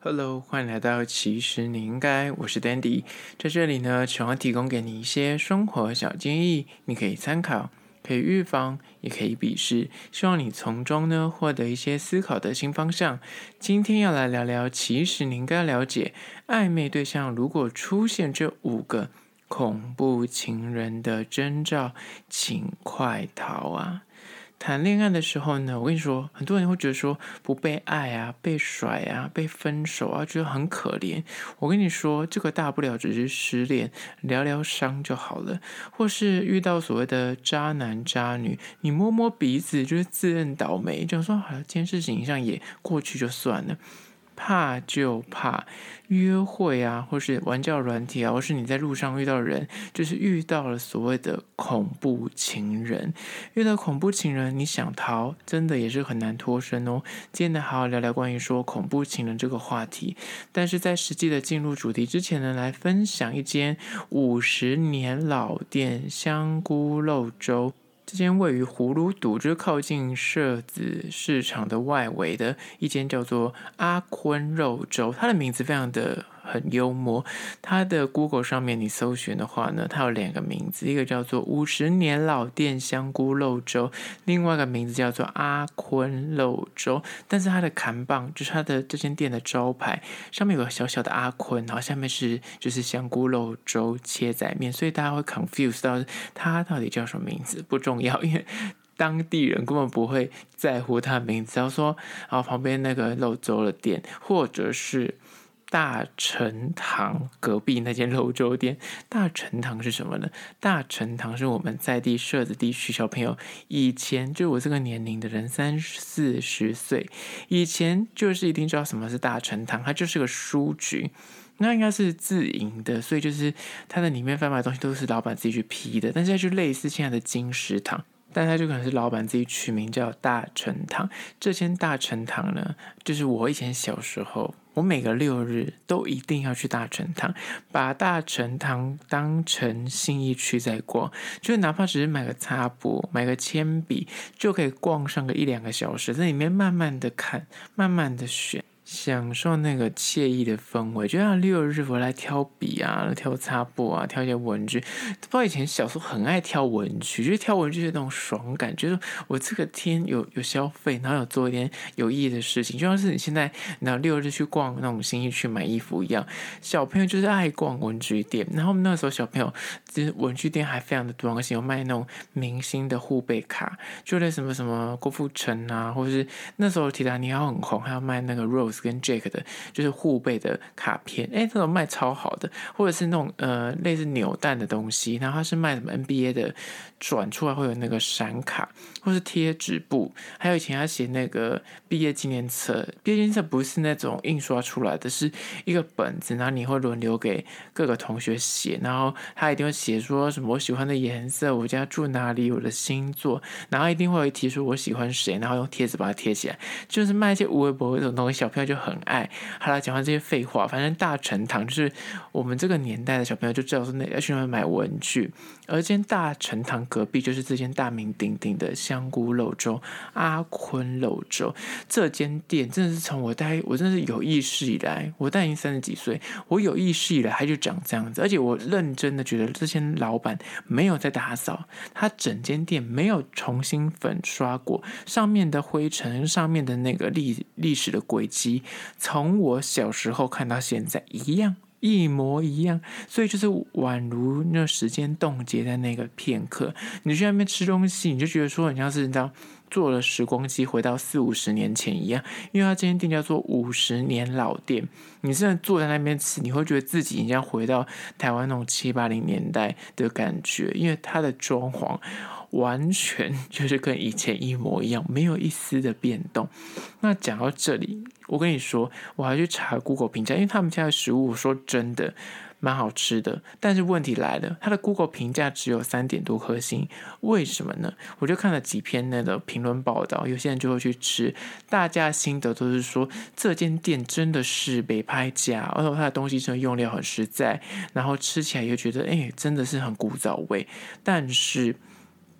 Hello，欢迎来到其实你应该，我是 Dandy，在这里呢，希望提供给你一些生活小建议，你可以参考，可以预防，也可以鄙视，希望你从中呢获得一些思考的新方向。今天要来聊聊，其实你应该了解，暧昧对象如果出现这五个恐怖情人的征兆，请快逃啊！谈恋爱的时候呢，我跟你说，很多人会觉得说不被爱啊、被甩啊、被分手啊，觉得很可怜。我跟你说，这个大不了只是失恋，疗疗伤就好了。或是遇到所谓的渣男渣女，你摸摸鼻子就是自认倒霉，就说好了，这件事情上也过去就算了。怕就怕约会啊，或是玩叫软体啊，或是你在路上遇到人，就是遇到了所谓的恐怖情人。遇到恐怖情人，你想逃，真的也是很难脱身哦。今天呢，好好聊聊关于说恐怖情人这个话题。但是在实际的进入主题之前呢，来分享一间五十年老店——香菇肉粥。这间位于葫芦堵，就是靠近社子市场的外围的一间叫做阿坤肉粥，它的名字非常的。很幽默，它的 Google 上面你搜寻的话呢，它有两个名字，一个叫做五十年老店香菇肉粥，另外一个名字叫做阿坤肉粥。但是它的看棒就是它的这间店的招牌上面有个小小的阿坤，然后下面是就是香菇肉粥切仔面，所以大家会 confuse 到它到底叫什么名字，不重要，因为当地人根本不会在乎它的名字，只要说然后旁边那个肉粥的店，或者是。大成堂隔壁那间肉粥店，大成堂是什么呢？大成堂是我们在地社子地区小朋友以前就我这个年龄的人三四十岁以前就是一定知道什么是大成堂，它就是个书局，那应该是自营的，所以就是它的里面贩卖的东西都是老板自己去批的，但是它就类似现在的金石堂。但他就可能是老板自己取名叫大成堂。这间大成堂呢，就是我以前小时候，我每个六日都一定要去大成堂，把大成堂当成信义区在逛，就是哪怕只是买个擦布、买个铅笔，就可以逛上个一两个小时，在里面慢慢的看，慢慢的选。享受那个惬意的氛围，就像六日我来挑笔啊，挑擦布啊，挑一些文具。不知道以前小时候很爱挑文具，就是挑文具的那种爽感，就是我这个天有有消费，然后有做一点有意义的事情，就像是你现在然后六日去逛那种新衣去买衣服一样。小朋友就是爱逛文具店，然后那时候小朋友就是文具店还非常的多，而且有卖那种明星的护贝卡，就类什么什么郭富城啊，或者是那时候提达尼奥很红，还要卖那个 Rose。跟 Jack 的，就是互背的卡片，哎，这种卖超好的，或者是那种呃类似扭蛋的东西，然后它是卖什么 NBA 的，转出来会有那个闪卡，或是贴纸布，还有以前要写那个毕业纪念册，毕业纪念册不是那种印刷出来的，是一个本子，然后你会轮流给各个同学写，然后他一定会写说什么我喜欢的颜色，我家住哪里，我的星座，然后一定会提出我喜欢谁，然后用贴纸把它贴起来，就是卖一些无微博这种东西，小朋友。就很爱，好了，讲完这些废话，反正大成堂就是我们这个年代的小朋友就知道说，那要去那边买文具。而这间大成堂隔壁就是这间大名鼎鼎的像香菇肉粥阿坤肉粥。这间店真的是从我带我真的是有意识以来，我大概已经三十几岁，我有意识以来他就长这样子。而且我认真的觉得这间老板没有在打扫，他整间店没有重新粉刷过，上面的灰尘，上面的那个历历史的轨迹。从我小时候看到现在一样，一模一样，所以就是宛如那时间冻结在那个片刻。你去那边吃东西，你就觉得说，很像是你知道坐了时光机回到四五十年前一样。因为它这间店叫做五十年老店，你现在坐在那边吃，你会觉得自己已经回到台湾那种七八零年代的感觉，因为它的装潢。完全就是跟以前一模一样，没有一丝的变动。那讲到这里，我跟你说，我还去查 Google 评价，因为他们家的食物，说真的蛮好吃的。但是问题来了，他的 Google 评价只有三点多颗星，为什么呢？我就看了几篇那个评论报道，有些人就会去吃，大家心得都是说这间店真的是被拍假，而且它的东西真的用料很实在，然后吃起来又觉得哎，真的是很古早味，但是。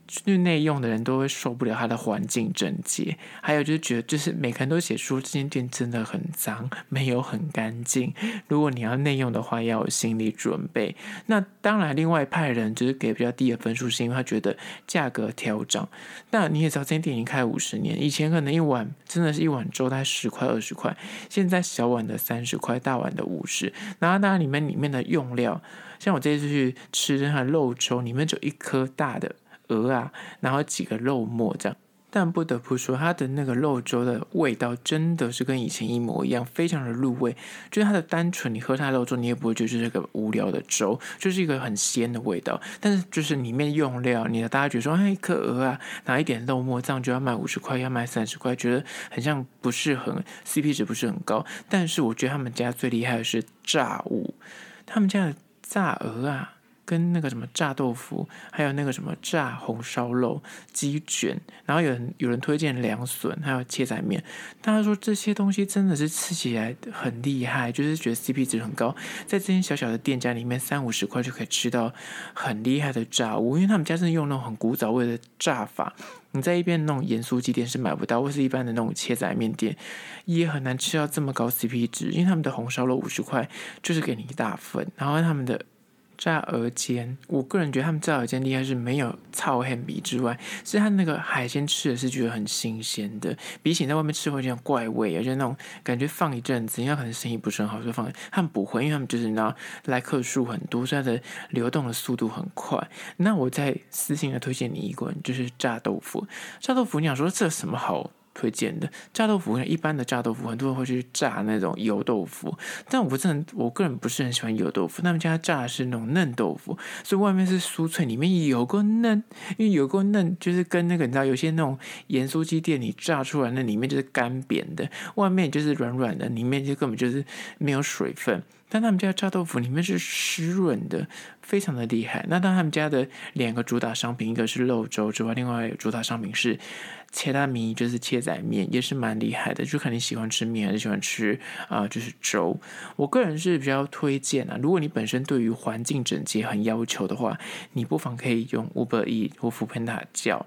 就内用的人都会受不了它的环境整洁，还有就是觉得就是每个人都写说这间店真的很脏，没有很干净。如果你要内用的话，要有心理准备。那当然，另外一派人就是给比较低的分数，是因为他觉得价格调涨。那你也知道，这间店已经开五十年，以前可能一碗真的是一碗粥大概十块二十块，现在小碗的三十块，大碗的五十。然后当然里面里面的用料，像我这次去吃它的肉粥，里面就一颗大的。鹅啊，然后几个肉末这样，但不得不说，它的那个肉粥的味道真的是跟以前一模一样，非常的入味。就是它的单纯，你喝它的肉粥，你也不会觉得是个无聊的粥，就是一个很鲜的味道。但是就是里面用料，你的大家觉得说，哎，一颗鹅啊，拿一点肉末，这样就要卖五十块，要卖三十块，觉得很像不是很 CP 值不是很高。但是我觉得他们家最厉害的是炸物，他们家的炸鹅啊。跟那个什么炸豆腐，还有那个什么炸红烧肉、鸡卷，然后有人有人推荐凉笋，还有切仔面。大家说这些东西真的是吃起来很厉害，就是觉得 CP 值很高。在这间小小的店家里面，三五十块就可以吃到很厉害的炸物，因为他们家是用那种很古早味的炸法，你在一边那种盐酥鸡店是买不到，或是一般的那种切仔面店也很难吃到这么高 CP 值。因为他们的红烧肉五十块就是给你一大份，然后他们的。炸鹅煎，我个人觉得他们炸鹅煎厉害是没有糙汉比之外，是他那个海鲜吃的是觉得很新鲜的，比起在外面吃会有点怪味，而且那种感觉放一阵子，因为可能生意不是很好，就放。他们不会，因为他们就是你知道来客数很多，所以它的流动的速度很快。那我再私信的推荐你一个，就是炸豆腐。炸豆腐，你想说这什么好？推荐的炸豆腐，一般的炸豆腐，很多人会去炸那种油豆腐，但我不是很，我个人不是很喜欢油豆腐。他们家炸的是那种嫩豆腐，所以外面是酥脆，里面有够嫩，因为有够嫩，就是跟那个你知道，有些那种盐酥鸡店里炸出来，那里面就是干扁的，外面就是软软的，里面就根本就是没有水分。但他们家炸豆腐里面是湿润的，非常的厉害。那当他们家的两个主打商品，一个是肉粥之外，另外一个主打商品是切拉米，就是切仔面，也是蛮厉害的。就看你喜欢吃面还是喜欢吃啊、就是粥。我个人是比较推荐啊，如果你本身对于环境整洁很要求的话，你不妨可以用 Uber E 或福朋达叫。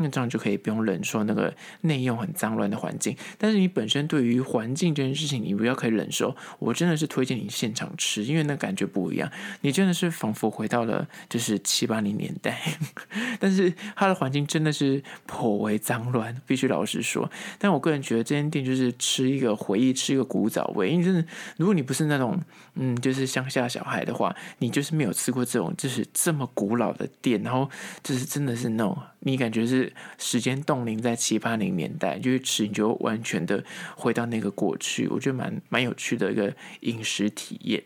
那这样就可以不用忍受那个内用很脏乱的环境，但是你本身对于环境这件事情，你不要可以忍受。我真的是推荐你现场吃，因为那感觉不一样。你真的是仿佛回到了就是七八零年代，但是它的环境真的是颇为脏乱，必须老实说。但我个人觉得这间店就是吃一个回忆，吃一个古早味。因为真的，如果你不是那种嗯，就是乡下小孩的话，你就是没有吃过这种就是这么古老的店，然后就是真的是那种。你感觉是时间冻龄在七八零年代，就是吃你就完全的回到那个过去，我觉得蛮蛮有趣的一个饮食体验，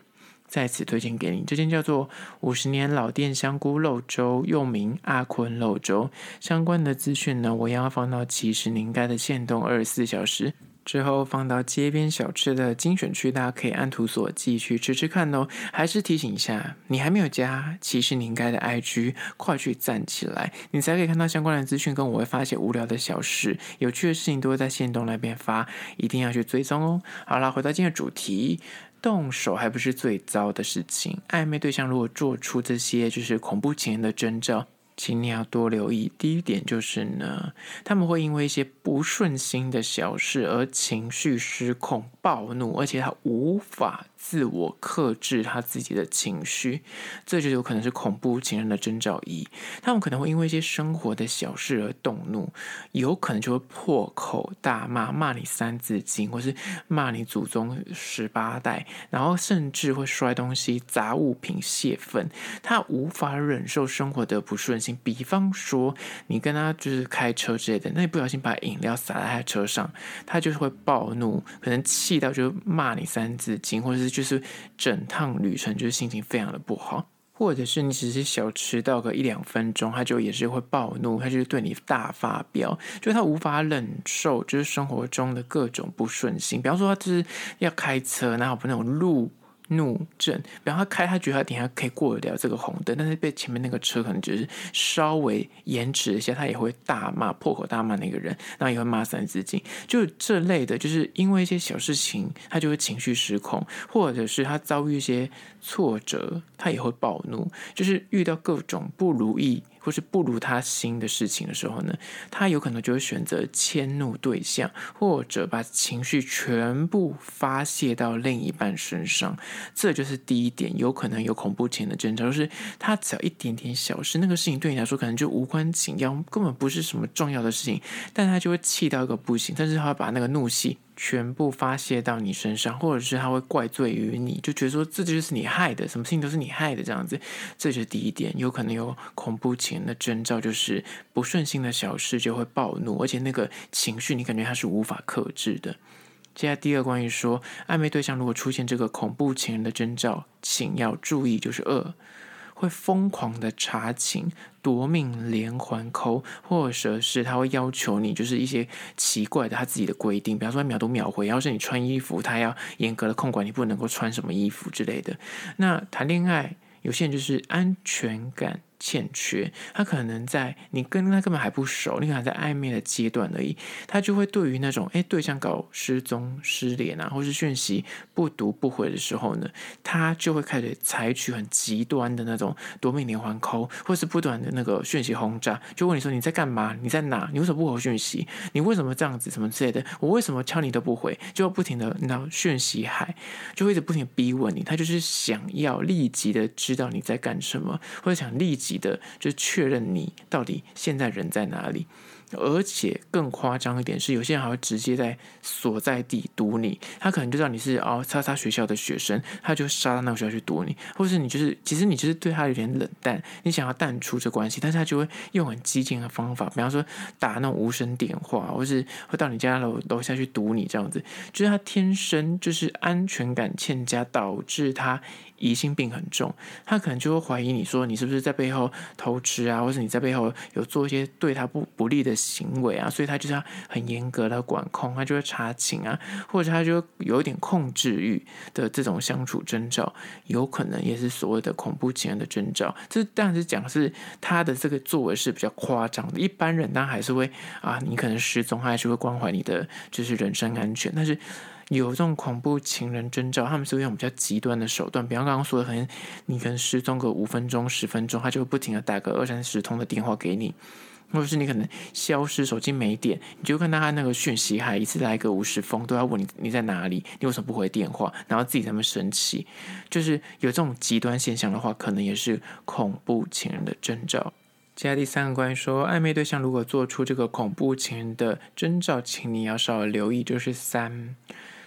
在此推荐给你。这间叫做五十年老店香菇肉粥，又名阿坤肉粥。相关的资讯呢，我要放到其实你应该的限动二十四小时。之后放到街边小吃的精选区，大家可以按图索骥去吃吃看哦。还是提醒一下，你还没有加，其实你应该的 IG，快去站起来，你才可以看到相关的资讯。跟我会发一些无聊的小事、有趣的事情，都会在线动那边发，一定要去追踪哦。好了，回到今天的主题，动手还不是最糟的事情。暧昧对象如果做出这些就是恐怖情人的征兆。请你要多留意。第一点就是呢，他们会因为一些不顺心的小事而情绪失控、暴怒，而且他无法。自我克制他自己的情绪，这就有可能是恐怖情人的征兆一。他们可能会因为一些生活的小事而动怒，有可能就会破口大骂，骂你三字经，或是骂你祖宗十八代，然后甚至会摔东西、砸物品泄愤。他无法忍受生活的不顺心，比方说你跟他就是开车之类的，那你不小心把饮料洒在他车上，他就是会暴怒，可能气到就骂你三字经，或者是。就是整趟旅程就是心情非常的不好，或者是你只是小迟到个一两分钟，他就也是会暴怒，他就是对你大发飙，就是他无法忍受就是生活中的各种不顺心，比方说他就是要开车，然后不那种路。怒症，比方他开，他觉得他等下可以过得了这个红灯，但是被前面那个车可能就是稍微延迟一下，他也会大骂、破口大骂那个人，然后也会骂三字经，就这类的，就是因为一些小事情，他就会情绪失控，或者是他遭遇一些挫折，他也会暴怒，就是遇到各种不如意。或是不如他心的事情的时候呢，他有可能就会选择迁怒对象，或者把情绪全部发泄到另一半身上。这就是第一点，有可能有恐怖情人的征兆，就是他只要一点点小事，那个事情对你来说可能就无关紧要，根本不是什么重要的事情，但他就会气到一个不行，但是他会把那个怒气。全部发泄到你身上，或者是他会怪罪于你，就觉得说这就是你害的，什么事情都是你害的这样子，这就是第一点，有可能有恐怖情人的征兆，就是不顺心的小事就会暴怒，而且那个情绪你感觉他是无法克制的。接下来第二，关于说暧昧对象如果出现这个恐怖情人的征兆，请要注意，就是二。会疯狂的查寝、夺命连环扣，或者是他会要求你，就是一些奇怪的他自己的规定，比方说秒读秒回，要是你穿衣服，他要严格的控管你不能够穿什么衣服之类的。那谈恋爱，有些人就是安全感欠缺，他可能在你跟他根本还不熟，你可能还在暧昧的阶段而已，他就会对于那种诶对象搞失踪、失联啊，或是讯息不读不回的时候呢，他就会开始采取很极端的那种夺命连环 call，或是不断的那个讯息轰炸，就问你说你在干嘛？你在哪？你为什么不回讯息？你为什么这样子？什么之类的？我为什么敲你都不回？就不停的那讯息海，就会一直不停逼问你，他就是想要立即的知道你在干什么，或者想立即。的，就是确认你到底现在人在哪里。而且更夸张一点是，有些人还会直接在所在地堵你。他可能就知道你是哦，叉叉学校的学生，他就杀到那个学校去堵你，或是你就是其实你就是对他有点冷淡，你想要淡出这关系，但是他就会用很激进的方法，比方说打那种无声电话，或是会到你家楼楼下去堵你这样子。就是他天生就是安全感欠佳，导致他疑心病很重。他可能就会怀疑你说你是不是在背后偷吃啊，或者你在背后有做一些对他不不利的。行为啊，所以他就是要很严格的管控，他就会查寝啊，或者他就有一点控制欲的这种相处征兆，有可能也是所谓的恐怖情人的征兆。这当然是讲是他的这个作为是比较夸张的，一般人当然还是会啊，你可能失踪，他还是会关怀你的就是人身安全，但是有这种恐怖情人征兆，他们是会用比较极端的手段，比方刚刚说的，可能你可能失踪个五分钟、十分钟，他就会不停的打个二三十通的电话给你。或者是你可能消失，手机没电，你就看到他那个讯息，还一次来个五十封，都要问你你在哪里，你为什么不回电话，然后自己在那么生气，就是有这种极端现象的话，可能也是恐怖情人的征兆。接下来第三个关于说暧昧对象如果做出这个恐怖情人的征兆，请你要稍微留意，就是三，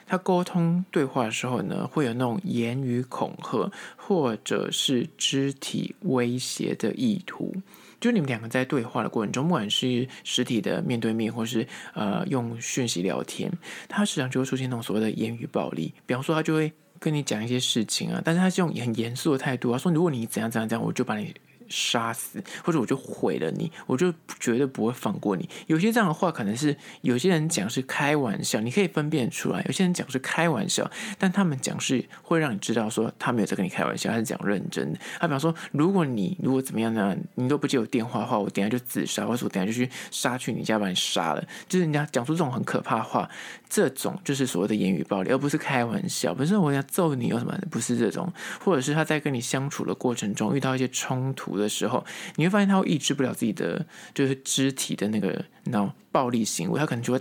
他沟通对话的时候呢，会有那种言语恐吓或者是肢体威胁的意图。就你们两个在对话的过程中，不管是实体的面对面，或是呃用讯息聊天，他时常就会出现那种所谓的言语暴力。比方说，他就会跟你讲一些事情啊，但是他是用很严肃的态度啊，说如果你怎样怎样怎样，我就把你。杀死，或者我就毁了你，我就绝对不会放过你。有些这样的话，可能是有些人讲是开玩笑，你可以分辨出来。有些人讲是开玩笑，但他们讲是会让你知道说他没有在跟你开玩笑，他是讲认真的。他比方说，如果你如果怎么样呢，你都不接我电话的话，我等下就自杀，或者我等下就去杀去你家把你杀了。就是人家讲出这种很可怕的话，这种就是所谓的言语暴力，而不是开玩笑。不是我要揍你有什么？不是这种，或者是他在跟你相处的过程中遇到一些冲突。的时候，你会发现他会抑制不了自己的就是肢体的那个那种暴力行为，他可能就会，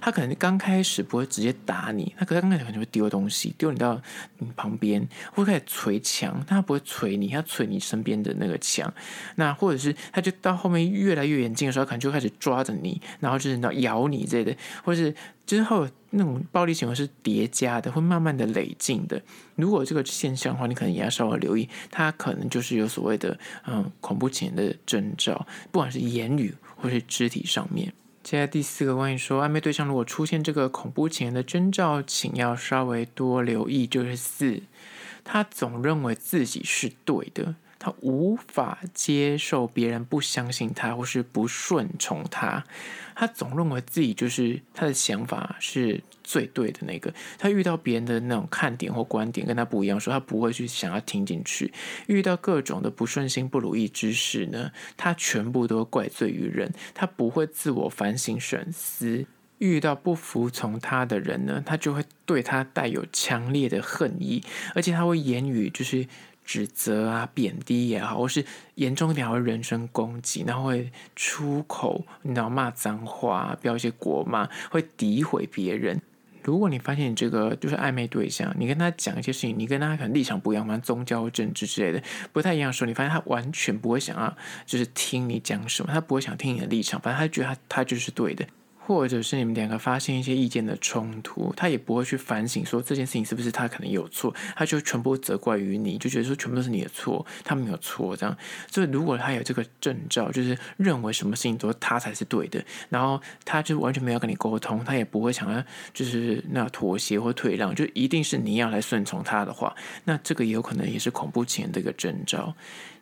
他可能刚开始不会直接打你，他可能刚开始可能会丢东西，丢你到你旁边，会开始捶墙，他不会捶你，他捶你身边的那个墙，那或者是他就到后面越来越严峻的时候，可能就开始抓着你，然后就是要咬你之类的，或者是之后。那种暴力行为是叠加的，会慢慢的累进的。如果这个现象的话，你可能也要稍微留意，他可能就是有所谓的嗯恐怖情人的征兆，不管是言语或是肢体上面。接下来第四个关于说暧昧对象如果出现这个恐怖情人的征兆，请要稍微多留意，就是四，他总认为自己是对的。他无法接受别人不相信他或是不顺从他，他总认为自己就是他的想法是最对的那个。他遇到别人的那种看点或观点跟他不一样，说他不会去想要听进去。遇到各种的不顺心、不如意之事呢，他全部都怪罪于人，他不会自我反省审思。遇到不服从他的人呢，他就会对他带有强烈的恨意，而且他会言语就是。指责啊、贬低也好，或是严重一点会人身攻击，然后会出口，你知道骂脏话、飙一些国骂，会诋毁别人。如果你发现你这个就是暧昧对象，你跟他讲一些事情，你跟他可能立场不一样嘛，宗教、政治之类的不太一样的时候，你发现他完全不会想要就是听你讲什么，他不会想听你的立场，反正他觉得他他就是对的。或者是你们两个发现一些意见的冲突，他也不会去反省说这件事情是不是他可能有错，他就全部责怪于你，就觉得说全部都是你的错，他没有错这样。所以如果他有这个征兆，就是认为什么事情都他才是对的，然后他就完全没有跟你沟通，他也不会想要就是那妥协或退让，就一定是你要来顺从他的话，那这个也有可能也是恐怖情人的一个征兆。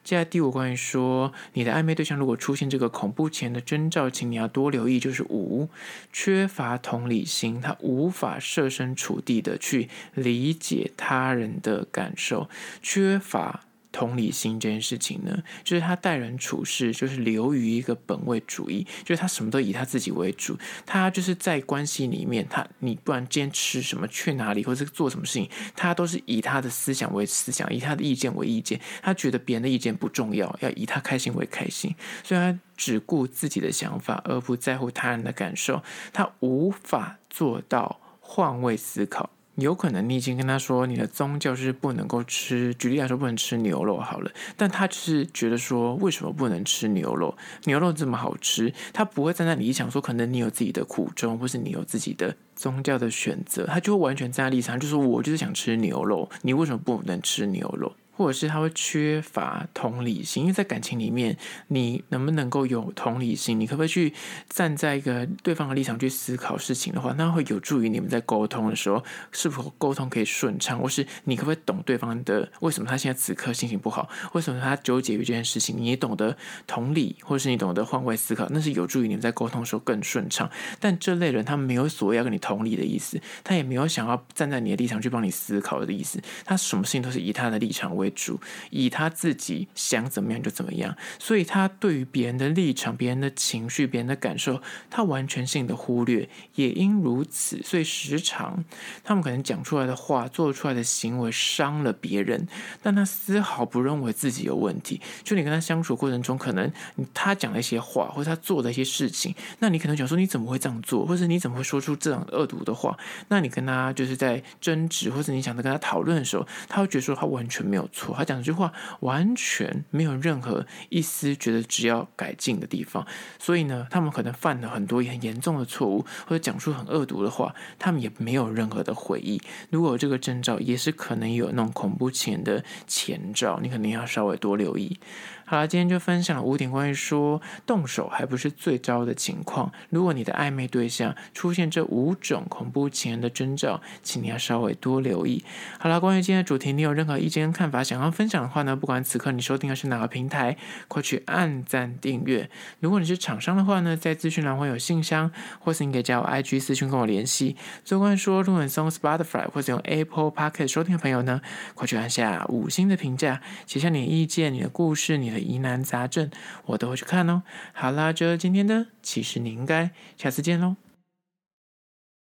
接下来第五关于说，你的暧昧对象如果出现这个恐怖前的征兆，请你要多留意，就是五，缺乏同理心，他无法设身处地的去理解他人的感受，缺乏。同理心这件事情呢，就是他待人处事就是流于一个本位主义，就是他什么都以他自己为主，他就是在关系里面，他你不管今天吃什么、去哪里，或者做什么事情，他都是以他的思想为思想，以他的意见为意见，他觉得别人的意见不重要，要以他开心为开心，所以他只顾自己的想法，而不在乎他人的感受，他无法做到换位思考。有可能你已经跟他说，你的宗教是不能够吃，举例来说不能吃牛肉好了，但他就是觉得说，为什么不能吃牛肉？牛肉这么好吃，他不会站在理想说，可能你有自己的苦衷，或是你有自己的宗教的选择，他就会完全站在立场，就是我就是想吃牛肉，你为什么不能吃牛肉？或者是他会缺乏同理心，因为在感情里面，你能不能够有同理心？你可不可以去站在一个对方的立场去思考事情的话，那会有助于你们在沟通的时候，是否沟通可以顺畅？或是你可不可以懂对方的为什么他现在此刻心情不好？为什么他纠结于这件事情？你懂得同理，或是你懂得换位思考，那是有助于你们在沟通的时候更顺畅。但这类人他没有所谓要跟你同理的意思，他也没有想要站在你的立场去帮你思考的意思，他什么事情都是以他的立场为。为主，以他自己想怎么样就怎么样，所以他对于别人的立场、别人的情绪、别人的感受，他完全性的忽略。也因如此，所以时常他们可能讲出来的话、做出来的行为伤了别人，但他丝毫不认为自己有问题。就你跟他相处过程中，可能他讲了一些话，或者他做了一些事情，那你可能想说你怎么会这样做，或者你怎么会说出这样恶毒的话？那你跟他就是在争执，或者你想跟他讨论的时候，他会觉得说他完全没有。错，他讲这句话完全没有任何一丝觉得只要改进的地方，所以呢，他们可能犯了很多很严重的错误，或者讲出很恶毒的话，他们也没有任何的悔意。如果有这个征兆，也是可能有那种恐怖前的前兆，你肯定要稍微多留意。好了，今天就分享了五点关于说动手还不是最糟的情况。如果你的暧昧对象出现这五种恐怖情人的征兆，请你要稍微多留意。好了，关于今天的主题，你有任何意见跟看法想要分享的话呢？不管此刻你收听的是哪个平台，快去按赞订阅。如果你是厂商的话呢，在资讯栏会有信箱，或是你可以加我 IG 私讯跟我联系。最后关于说，如果你从 Spotify 或者用 Apple Podcast 收听的朋友呢，快去按下五星的评价，写下你的意见、你的故事、你的疑难杂症，我都会去看哦。好啦，这今天的，其实你应该下次见喽。